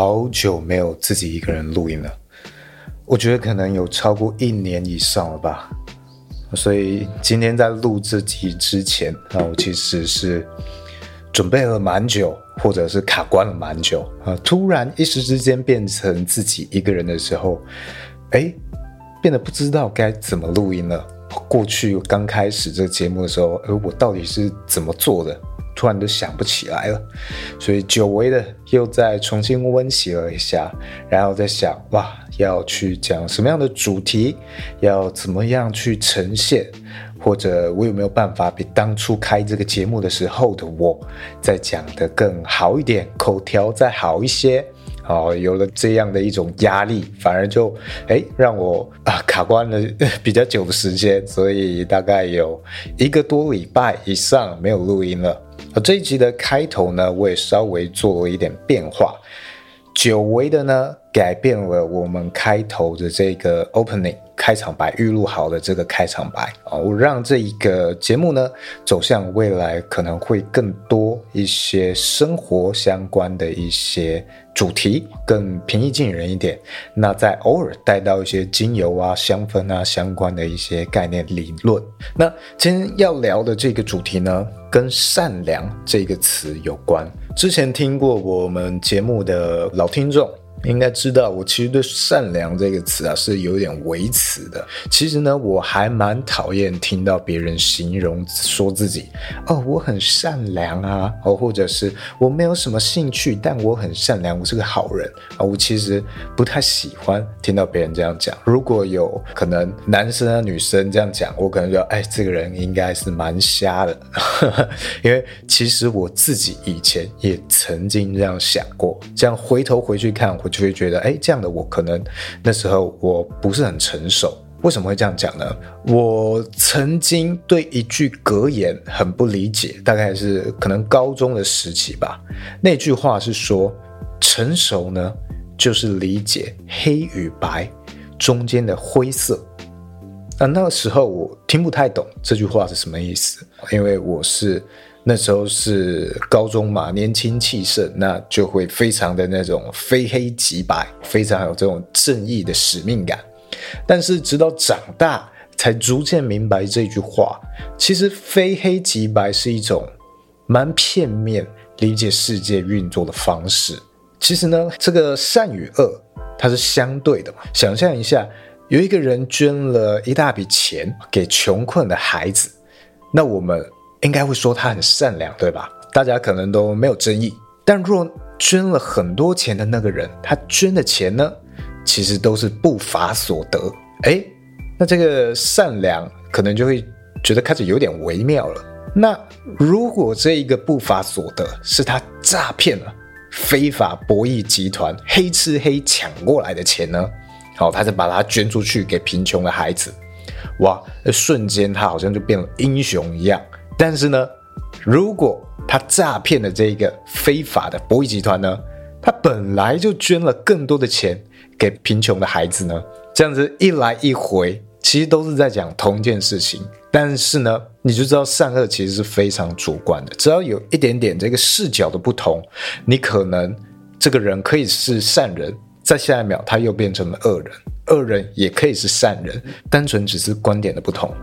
好久没有自己一个人录音了，我觉得可能有超过一年以上了吧。所以今天在录这集之前，那我其实是准备了蛮久，或者是卡关了蛮久啊。突然一时之间变成自己一个人的时候，哎，变得不知道该怎么录音了。过去刚开始这个节目的时候，哎我到底是怎么做的？突然就想不起来了，所以久违的又再重新温习了一下，然后在想哇，要去讲什么样的主题，要怎么样去呈现，或者我有没有办法比当初开这个节目的时候的我再讲得更好一点，口条再好一些。哦，有了这样的一种压力，反而就哎让我啊卡关了比较久的时间，所以大概有一个多礼拜以上没有录音了。这一集的开头呢，我也稍微做了一点变化，久违的呢，改变了我们开头的这个 opening 开场白预录好的这个开场白啊，我让这一个节目呢走向未来可能会更多一些生活相关的一些主题，更平易近人一点。那再偶尔带到一些精油啊、香氛啊相关的一些概念理论。那今天要聊的这个主题呢，跟善良这个词有关。之前听过我们节目的老听众。应该知道，我其实对“善良”这个词啊是有点微词的。其实呢，我还蛮讨厌听到别人形容说自己哦，我很善良啊，哦，或者是我没有什么兴趣，但我很善良，我是个好人啊。我其实不太喜欢听到别人这样讲。如果有可能，男生啊、女生这样讲，我可能就哎，这个人应该是蛮瞎的。因为其实我自己以前也曾经这样想过，这样回头回去看。就会觉得，哎，这样的我可能那时候我不是很成熟。为什么会这样讲呢？我曾经对一句格言很不理解，大概是可能高中的时期吧。那句话是说，成熟呢，就是理解黑与白中间的灰色。那那个时候我听不太懂这句话是什么意思，因为我是。那时候是高中嘛，年轻气盛，那就会非常的那种非黑即白，非常有这种正义的使命感。但是直到长大，才逐渐明白这句话，其实非黑即白是一种蛮片面理解世界运作的方式。其实呢，这个善与恶它是相对的嘛。想象一下，有一个人捐了一大笔钱给穷困的孩子，那我们。应该会说他很善良，对吧？大家可能都没有争议。但若捐了很多钱的那个人，他捐的钱呢，其实都是不法所得。诶，那这个善良可能就会觉得开始有点微妙了。那如果这一个不法所得是他诈骗了非法博弈集团黑吃黑抢过来的钱呢？好，他就把它捐出去给贫穷的孩子。哇，那瞬间他好像就变了英雄一样。但是呢，如果他诈骗的这个非法的博弈集团呢，他本来就捐了更多的钱给贫穷的孩子呢，这样子一来一回，其实都是在讲同一件事情。但是呢，你就知道善恶其实是非常主观的，只要有一点点这个视角的不同，你可能这个人可以是善人，在下一秒他又变成了恶人，恶人也可以是善人，单纯只是观点的不同。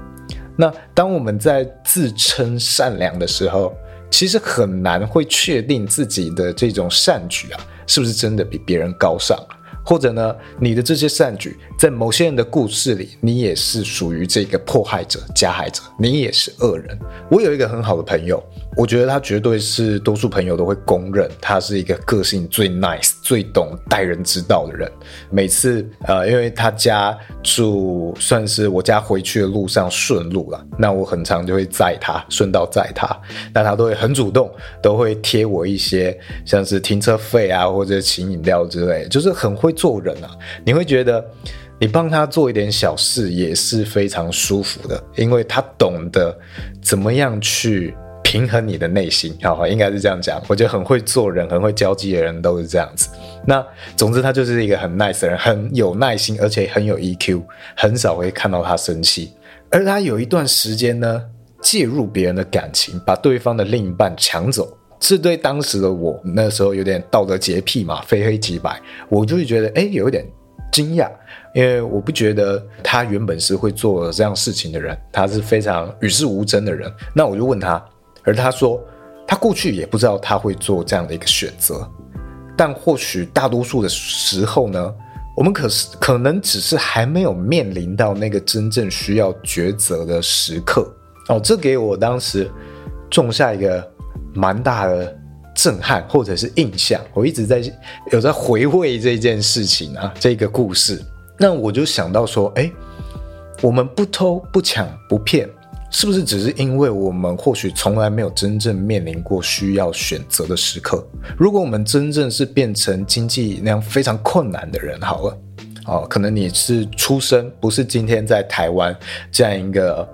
那当我们在自称善良的时候，其实很难会确定自己的这种善举啊，是不是真的比别人高尚？或者呢，你的这些善举，在某些人的故事里，你也是属于这个迫害者、加害者，你也是恶人。我有一个很好的朋友，我觉得他绝对是多数朋友都会公认，他是一个个性最 nice、最懂待人之道的人。每次呃，因为他家住算是我家回去的路上顺路了，那我很常就会载他，顺道载他，那他都会很主动，都会贴我一些像是停车费啊，或者请饮料之类，就是很会做人啊。你会觉得你帮他做一点小事也是非常舒服的，因为他懂得怎么样去。平衡你的内心，好，应该是这样讲。我觉得很会做人、很会交际的人都是这样子。那总之，他就是一个很 nice 的人，很有耐心，而且很有 EQ，很少会看到他生气。而他有一段时间呢，介入别人的感情，把对方的另一半抢走，是对当时的我，那时候有点道德洁癖嘛，非黑即白，我就会觉得，哎，有一点惊讶，因为我不觉得他原本是会做这样事情的人，他是非常与世无争的人。那我就问他。而他说，他过去也不知道他会做这样的一个选择，但或许大多数的时候呢，我们可是可能只是还没有面临到那个真正需要抉择的时刻哦。这给我当时种下一个蛮大的震撼或者是印象。我一直在有在回味这件事情啊，这个故事。那我就想到说，哎，我们不偷不抢不骗。是不是只是因为我们或许从来没有真正面临过需要选择的时刻？如果我们真正是变成经济那样非常困难的人，好了，哦，可能你是出生不是今天在台湾这样一个，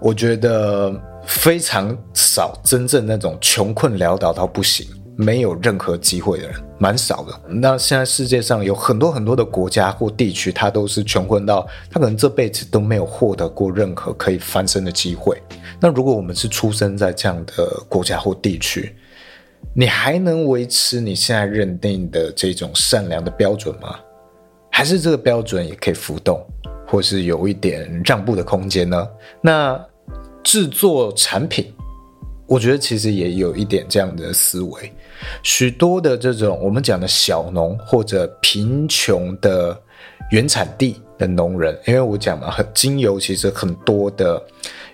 我觉得非常少真正那种穷困潦倒到不行。没有任何机会的人蛮少的。那现在世界上有很多很多的国家或地区，他都是穷困到他可能这辈子都没有获得过任何可以翻身的机会。那如果我们是出生在这样的国家或地区，你还能维持你现在认定的这种善良的标准吗？还是这个标准也可以浮动，或是有一点让步的空间呢？那制作产品。我觉得其实也有一点这样的思维，许多的这种我们讲的小农或者贫穷的原产地的农人，因为我讲嘛，很精油其实很多的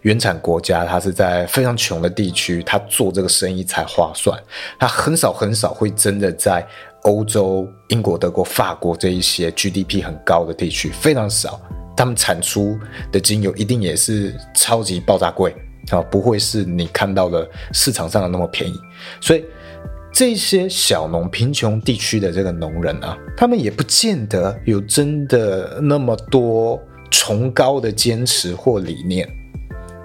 原产国家，它是在非常穷的地区，他做这个生意才划算。他很少很少会真的在欧洲、英国、德国、法国这一些 GDP 很高的地区，非常少，他们产出的精油一定也是超级爆炸贵。啊，不会是你看到的市场上的那么便宜，所以这些小农贫穷地区的这个农人啊，他们也不见得有真的那么多崇高的坚持或理念，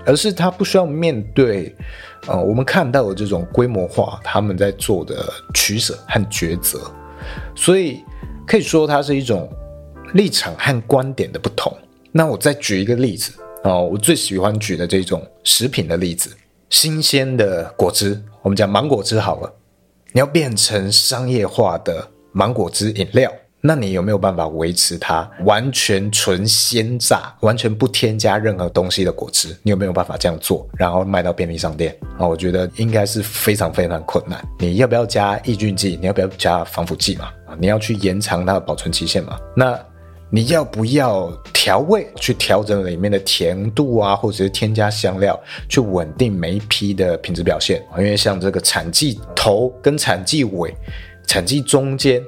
而是他不需要面对，呃，我们看到的这种规模化他们在做的取舍和抉择，所以可以说它是一种立场和观点的不同。那我再举一个例子。哦，我最喜欢举的这种食品的例子，新鲜的果汁，我们讲芒果汁好了，你要变成商业化的芒果汁饮料，那你有没有办法维持它完全纯鲜榨、完全不添加任何东西的果汁？你有没有办法这样做，然后卖到便利商店？啊，我觉得应该是非常非常困难。你要不要加抑菌剂？你要不要加防腐剂嘛？啊，你要去延长它的保存期限嘛？那。你要不要调味去调整里面的甜度啊，或者是添加香料去稳定每一批的品质表现？因为像这个产季头跟产季尾、产季中间，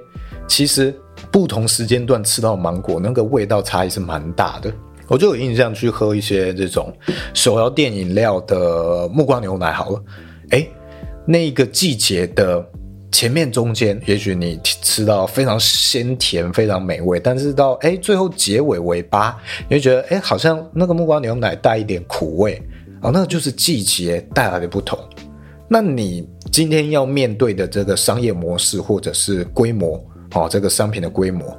其实不同时间段吃到芒果，那个味道差异是蛮大的。我就有印象去喝一些这种手摇店饮料的木瓜牛奶，好了，诶，那个季节的。前面中间，也许你吃到非常鲜甜、非常美味，但是到哎最后结尾尾巴，你会觉得哎好像那个木瓜牛奶带一点苦味哦，那就是季节带来的不同。那你今天要面对的这个商业模式或者是规模哦，这个商品的规模，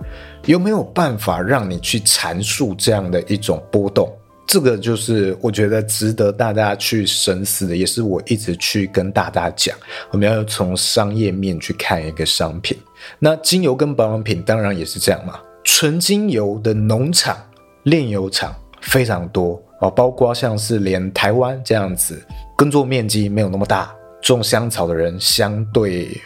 有没有办法让你去阐述这样的一种波动？这个就是我觉得值得大家去深思的，也是我一直去跟大家讲，我们要从商业面去看一个商品。那精油跟保养品当然也是这样嘛，纯精油的农场、炼油厂非常多啊，包括像是连台湾这样子耕作面积没有那么大，种香草的人相对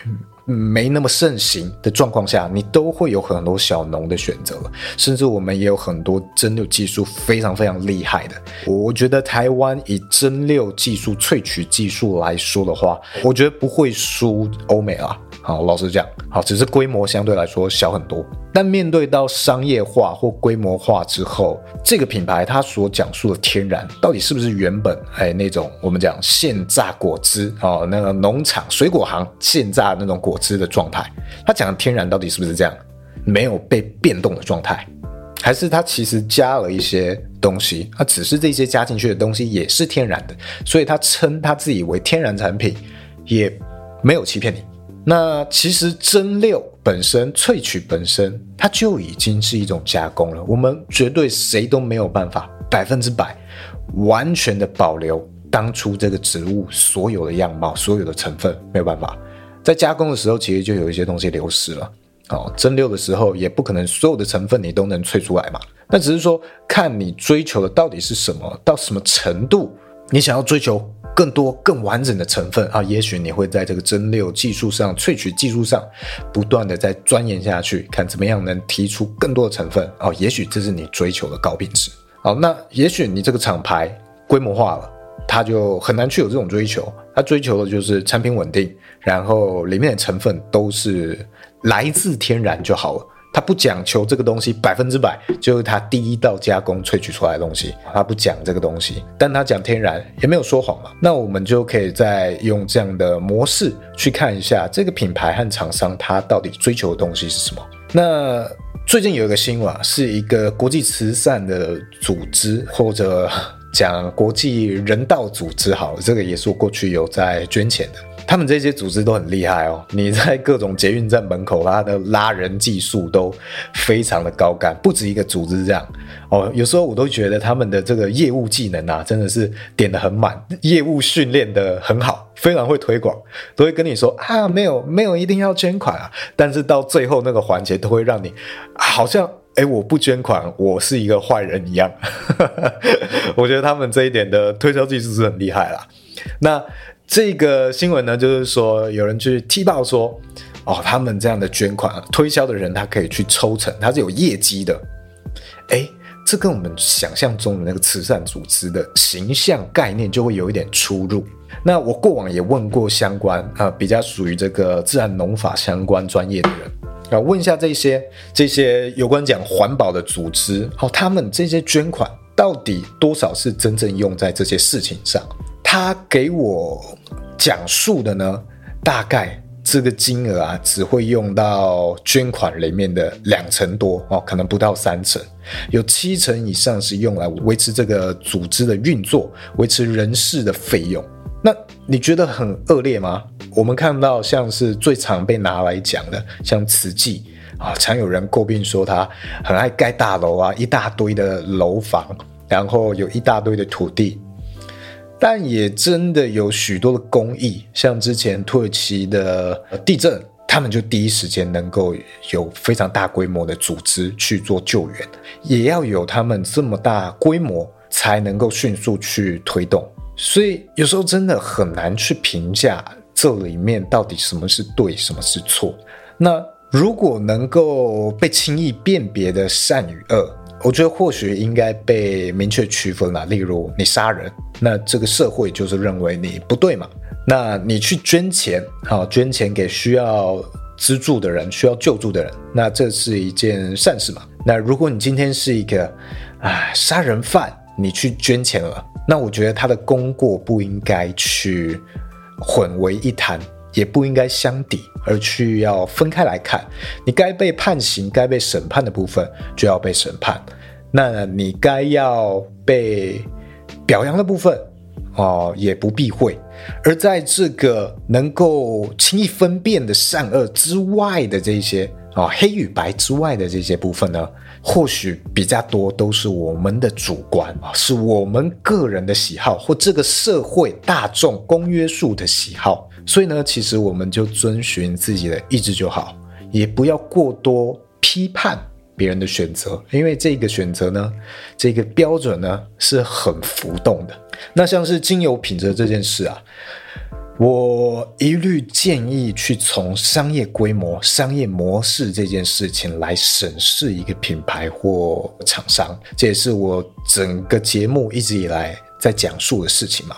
没那么盛行的状况下，你都会有很多小农的选择了，甚至我们也有很多蒸馏技术非常非常厉害的。我觉得台湾以蒸馏技术、萃取技术来说的话，我觉得不会输欧美啊。好，老实讲，好，只是规模相对来说小很多。但面对到商业化或规模化之后，这个品牌它所讲述的天然，到底是不是原本哎那种我们讲现榨果汁哦，那个农场水果行现榨那种果汁的状态？它讲的天然到底是不是这样？没有被变动的状态，还是它其实加了一些东西？它只是这些加进去的东西也是天然的，所以它称它自己为天然产品，也没有欺骗你。那其实真六本身、萃取本身，它就已经是一种加工了。我们绝对谁都没有办法百分之百完全的保留当初这个植物所有的样貌、所有的成分，没有办法。在加工的时候，其实就有一些东西流失了。哦，蒸馏的时候也不可能所有的成分你都能萃出来嘛。那只是说，看你追求的到底是什么，到什么程度，你想要追求。更多更完整的成分啊，也许你会在这个蒸馏技术上、萃取技术上不断的在钻研下去，看怎么样能提出更多的成分哦。也许这是你追求的高品质。好，那也许你这个厂牌规模化了，它就很难去有这种追求。它追求的就是产品稳定，然后里面的成分都是来自天然就好了。他不讲求这个东西百分之百就是他第一道加工萃取出来的东西，他不讲这个东西，但他讲天然也没有说谎嘛。那我们就可以再用这样的模式去看一下这个品牌和厂商他到底追求的东西是什么。那最近有一个新闻，是一个国际慈善的组织，或者讲国际人道组织，好，这个也是我过去有在捐钱的。他们这些组织都很厉害哦，你在各种捷运站门口，他的拉人技术都非常的高干，不止一个组织这样哦。有时候我都觉得他们的这个业务技能啊，真的是点得很满，业务训练得很好，非常会推广，都会跟你说啊，没有没有一定要捐款啊，但是到最后那个环节都会让你好像哎，我不捐款，我是一个坏人一样。我觉得他们这一点的推销技术是很厉害啦。那。这个新闻呢，就是说有人去踢爆说，哦，他们这样的捐款推销的人，他可以去抽成，他是有业绩的。诶，这跟我们想象中的那个慈善组织的形象概念就会有一点出入。那我过往也问过相关啊、比较属于这个自然农法相关专业的人啊，问一下这些这些有关讲环保的组织，哦，他们这些捐款到底多少是真正用在这些事情上？他给我讲述的呢，大概这个金额啊，只会用到捐款里面的两成多哦，可能不到三成，有七成以上是用来维持这个组织的运作，维持人事的费用。那你觉得很恶劣吗？我们看到像是最常被拿来讲的，像慈济啊，常有人诟病说他很爱盖大楼啊，一大堆的楼房，然后有一大堆的土地。但也真的有许多的公益，像之前土耳其的地震，他们就第一时间能够有非常大规模的组织去做救援，也要有他们这么大规模才能够迅速去推动。所以有时候真的很难去评价这里面到底什么是对，什么是错。那如果能够被轻易辨别的善与恶。我觉得或许应该被明确区分了，例如你杀人，那这个社会就是认为你不对嘛。那你去捐钱，好，捐钱给需要资助的人、需要救助的人，那这是一件善事嘛。那如果你今天是一个啊杀人犯，你去捐钱了，那我觉得他的功过不应该去混为一谈。也不应该相抵，而去要分开来看。你该被判刑、该被审判的部分就要被审判，那你该要被表扬的部分哦，也不避讳。而在这个能够轻易分辨的善恶之外的这些啊、黑与白之外的这些部分呢，或许比较多都是我们的主观啊，是我们个人的喜好或这个社会大众公约数的喜好。所以呢，其实我们就遵循自己的意志就好，也不要过多批判别人的选择，因为这个选择呢，这个标准呢是很浮动的。那像是精油品质这件事啊，我一律建议去从商业规模、商业模式这件事情来审视一个品牌或厂商。这也是我整个节目一直以来在讲述的事情嘛。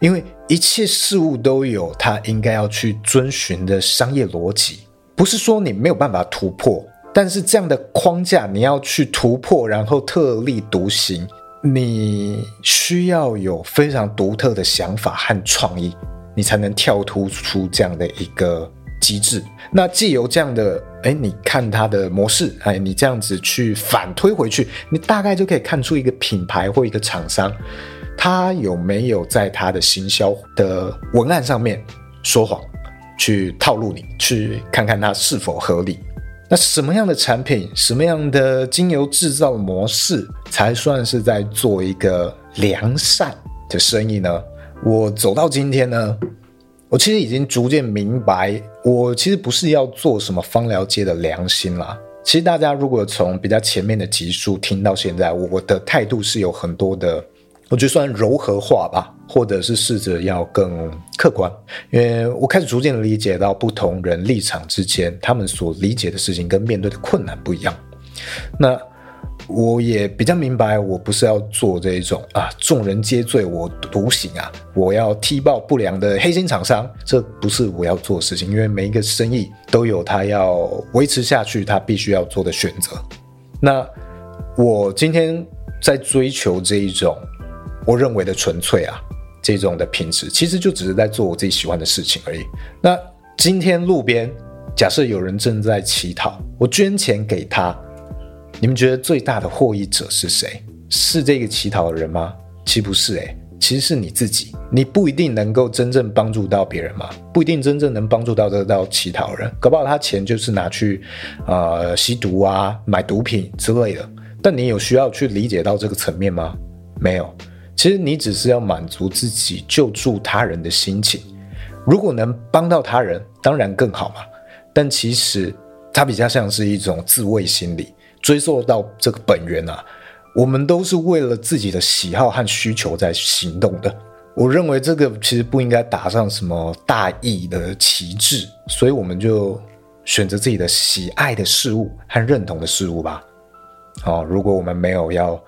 因为一切事物都有它应该要去遵循的商业逻辑，不是说你没有办法突破，但是这样的框架你要去突破，然后特立独行，你需要有非常独特的想法和创意，你才能跳突出这样的一个机制。那既有这样的，哎，你看它的模式，哎，你这样子去反推回去，你大概就可以看出一个品牌或一个厂商。他有没有在他的行销的文案上面说谎，去套路你，去看看他是否合理？那什么样的产品，什么样的精油制造模式，才算是在做一个良善的生意呢？我走到今天呢，我其实已经逐渐明白，我其实不是要做什么芳疗界的良心啦。其实大家如果从比较前面的集数听到现在，我的态度是有很多的。我觉得算柔和化吧，或者是试着要更客观，因为我开始逐渐理解到不同人立场之间，他们所理解的事情跟面对的困难不一样。那我也比较明白，我不是要做这一种啊，众人皆醉我独醒啊，我要踢爆不良的黑心厂商，这不是我要做的事情。因为每一个生意都有他要维持下去，他必须要做的选择。那我今天在追求这一种。我认为的纯粹啊，这种的品质，其实就只是在做我自己喜欢的事情而已。那今天路边假设有人正在乞讨，我捐钱给他，你们觉得最大的获益者是谁？是这个乞讨的人吗？其实不是诶，其实是你自己。你不一定能够真正帮助到别人嘛，不一定真正能帮助到这到乞讨人，搞不好他钱就是拿去呃吸毒啊、买毒品之类的。但你有需要去理解到这个层面吗？没有。其实你只是要满足自己救助他人的心情，如果能帮到他人，当然更好嘛。但其实它比较像是一种自卫心理，追溯到这个本源啊，我们都是为了自己的喜好和需求在行动的。我认为这个其实不应该打上什么大义的旗帜，所以我们就选择自己的喜爱的事物和认同的事物吧。好，如果我们没有要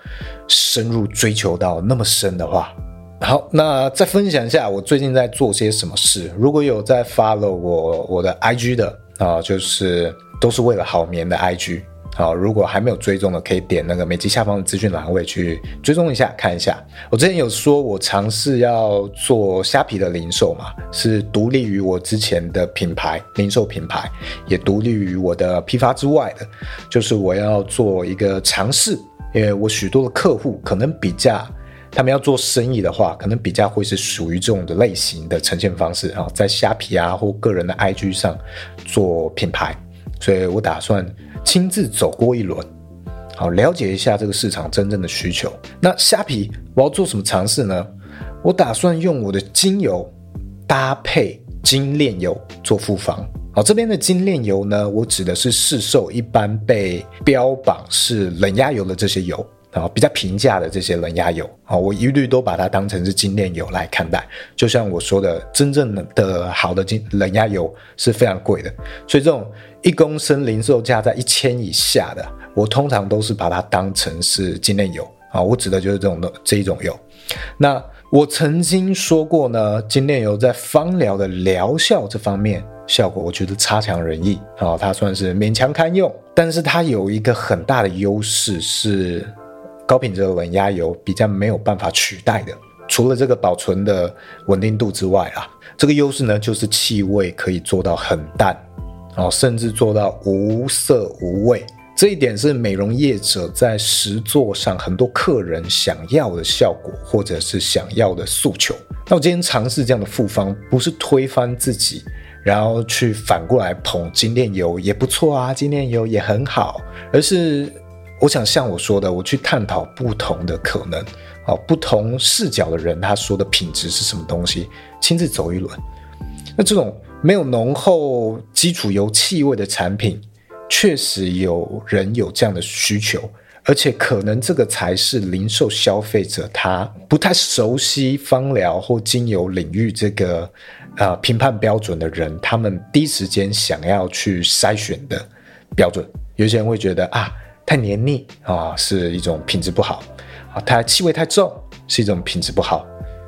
深入追求到那么深的话，好，那再分享一下我最近在做些什么事。如果有在 follow 我我的 IG 的啊，就是都是为了好眠的 IG。好，如果还没有追踪的，可以点那个每集下方的资讯栏位去追踪一下，看一下。我之前有说，我尝试要做虾皮的零售嘛，是独立于我之前的品牌零售品牌，也独立于我的批发之外的，就是我要做一个尝试，因为我许多的客户可能比较，他们要做生意的话，可能比较会是属于这种的类型的呈现方式啊，在虾皮啊或个人的 IG 上做品牌，所以我打算。亲自走过一轮，好，了解一下这个市场真正的需求。那虾皮我要做什么尝试呢？我打算用我的精油搭配精炼油做复方。好，这边的精炼油呢，我指的是市售一般被标榜是冷压油的这些油。啊，比较平价的这些冷压油，啊，我一律都把它当成是精炼油来看待。就像我说的，真正的好的精冷压油是非常贵的，所以这种一公升零售价在一千以下的，我通常都是把它当成是精炼油。啊，我指的就是这种的这一种油。那我曾经说过呢，精炼油在芳疗的疗效这方面效果，我觉得差强人意。啊，它算是勉强堪用，但是它有一个很大的优势是。高品质的冷压油比较没有办法取代的，除了这个保存的稳定度之外啊，这个优势呢就是气味可以做到很淡，哦，甚至做到无色无味。这一点是美容业者在实作上很多客人想要的效果，或者是想要的诉求。那我今天尝试这样的复方，不是推翻自己，然后去反过来捧精炼油也不错啊，精炼油也很好，而是。我想像我说的，我去探讨不同的可能，好，不同视角的人他说的品质是什么东西，亲自走一轮。那这种没有浓厚基础油气味的产品，确实有人有这样的需求，而且可能这个才是零售消费者他不太熟悉芳疗或精油领域这个呃评判标准的人，他们第一时间想要去筛选的标准。有些人会觉得啊，太黏腻啊，是一种品质不好啊，它气味太重是一种品质不好。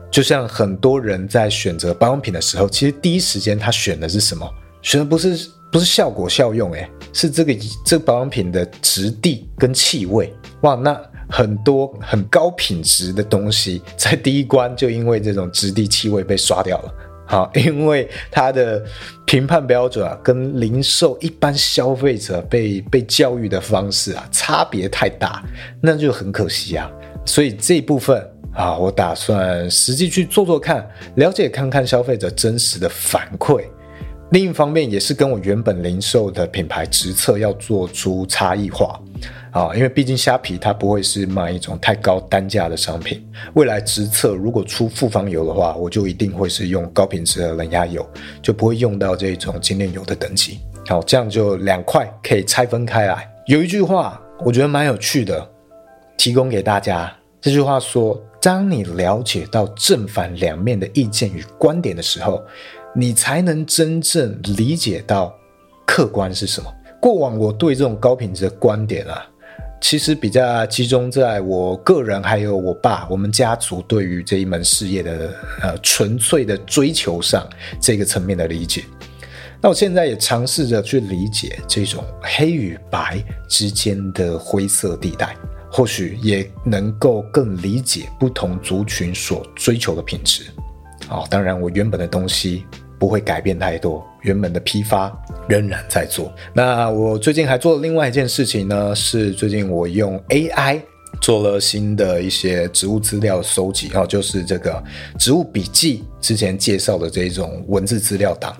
就像很多人在选择保养品的时候，其实第一时间他选的是什么？选的不是不是效果效用，诶，是这个这个保养品的质地跟气味。哇，那很多很高品质的东西，在第一关就因为这种质地气味被刷掉了。好，因为它的评判标准啊，跟零售一般消费者被被教育的方式啊，差别太大，那就很可惜啊。所以这一部分啊，我打算实际去做做看，了解看看消费者真实的反馈。另一方面，也是跟我原本零售的品牌直测要做出差异化。啊，因为毕竟虾皮它不会是卖一种太高单价的商品。未来直测如果出复方油的话，我就一定会是用高品质的冷压油，就不会用到这种精炼油的等级。好，这样就两块可以拆分开来。有一句话我觉得蛮有趣的，提供给大家。这句话说：当你了解到正反两面的意见与观点的时候，你才能真正理解到客观是什么。过往我对这种高品质的观点啊。其实比较集中在我个人，还有我爸，我们家族对于这一门事业的呃纯粹的追求上这个层面的理解。那我现在也尝试着去理解这种黑与白之间的灰色地带，或许也能够更理解不同族群所追求的品质。哦，当然我原本的东西。不会改变太多，原本的批发仍然在做。那我最近还做了另外一件事情呢，是最近我用 AI 做了新的一些植物资料收集，哦，就是这个植物笔记之前介绍的这种文字资料档。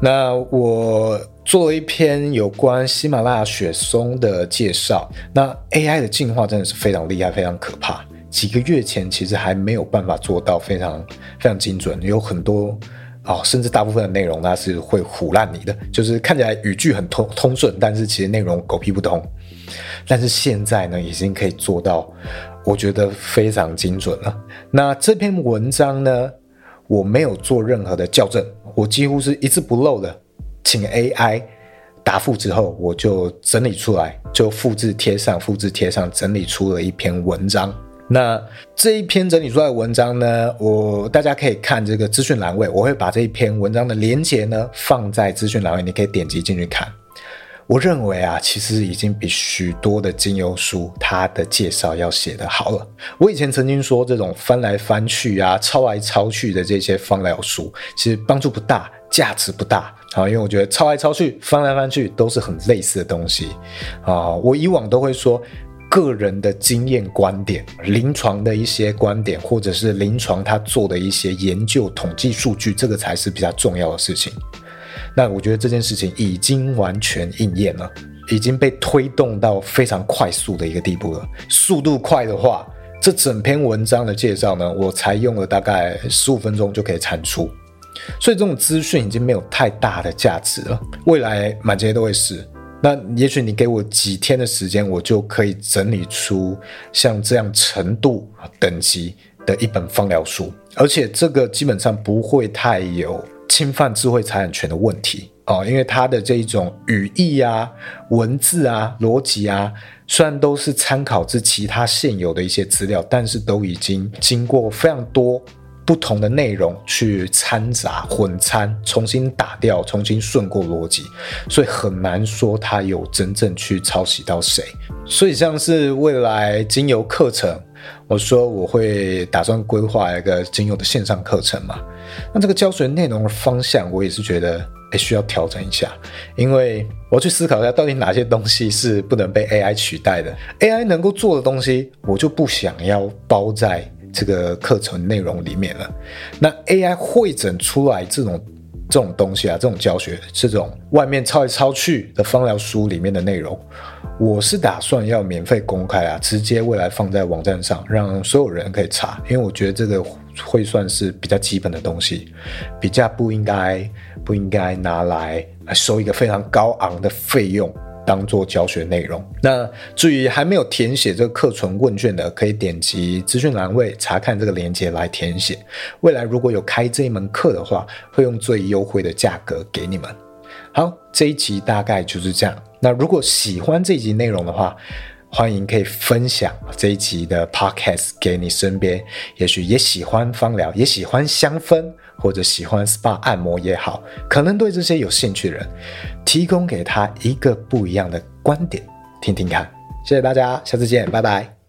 那我做了一篇有关喜马拉雅雪松的介绍。那 AI 的进化真的是非常厉害，非常可怕。几个月前其实还没有办法做到非常非常精准，有很多。哦，甚至大部分的内容它是会唬烂你的，就是看起来语句很通通顺，但是其实内容狗屁不通。但是现在呢，已经可以做到，我觉得非常精准了。那这篇文章呢，我没有做任何的校正，我几乎是一字不漏的，请 AI 答复之后，我就整理出来，就复制贴上，复制贴上，整理出了一篇文章。那这一篇整理出来的文章呢，我大家可以看这个资讯栏位，我会把这一篇文章的连接呢放在资讯栏位，你可以点击进去看。我认为啊，其实已经比许多的精油书它的介绍要写得好了。我以前曾经说，这种翻来翻去啊、抄来抄去的这些芳疗书，其实帮助不大，价值不大啊，因为我觉得抄来抄去、翻来翻去都是很类似的东西啊。我以往都会说。个人的经验观点、临床的一些观点，或者是临床他做的一些研究统计数据，这个才是比较重要的事情。那我觉得这件事情已经完全应验了，已经被推动到非常快速的一个地步了。速度快的话，这整篇文章的介绍呢，我才用了大概十五分钟就可以产出。所以这种资讯已经没有太大的价值了，未来满街都会是。那也许你给我几天的时间，我就可以整理出像这样程度等级的一本方疗书，而且这个基本上不会太有侵犯智慧财产权的问题哦，因为它的这一种语义啊、文字啊、逻辑啊，虽然都是参考自其他现有的一些资料，但是都已经经过非常多。不同的内容去掺杂混掺，重新打掉，重新顺过逻辑，所以很难说他有真正去抄袭到谁。所以像是未来精油课程，我说我会打算规划一个精油的线上课程嘛。那这个教学内容的方向，我也是觉得诶需要调整一下，因为我要去思考一下，到底哪些东西是不能被 AI 取代的，AI 能够做的东西，我就不想要包在。这个课程内容里面了，那 AI 汇整出来这种这种东西啊，这种教学，这种外面抄来抄去的方疗书里面的内容，我是打算要免费公开啊，直接未来放在网站上，让所有人可以查，因为我觉得这个会算是比较基本的东西，比较不应该不应该拿来收一个非常高昂的费用。当做教学内容。那至于还没有填写这个课程问卷的，可以点击资讯栏位查看这个链接来填写。未来如果有开这一门课的话，会用最优惠的价格给你们。好，这一集大概就是这样。那如果喜欢这一集内容的话，欢迎可以分享这一集的 podcast 给你身边，也许也喜欢芳疗，也喜欢香氛，或者喜欢 SPA 按摩也好，可能对这些有兴趣的人，提供给他一个不一样的观点，听听看。谢谢大家，下次见，拜拜。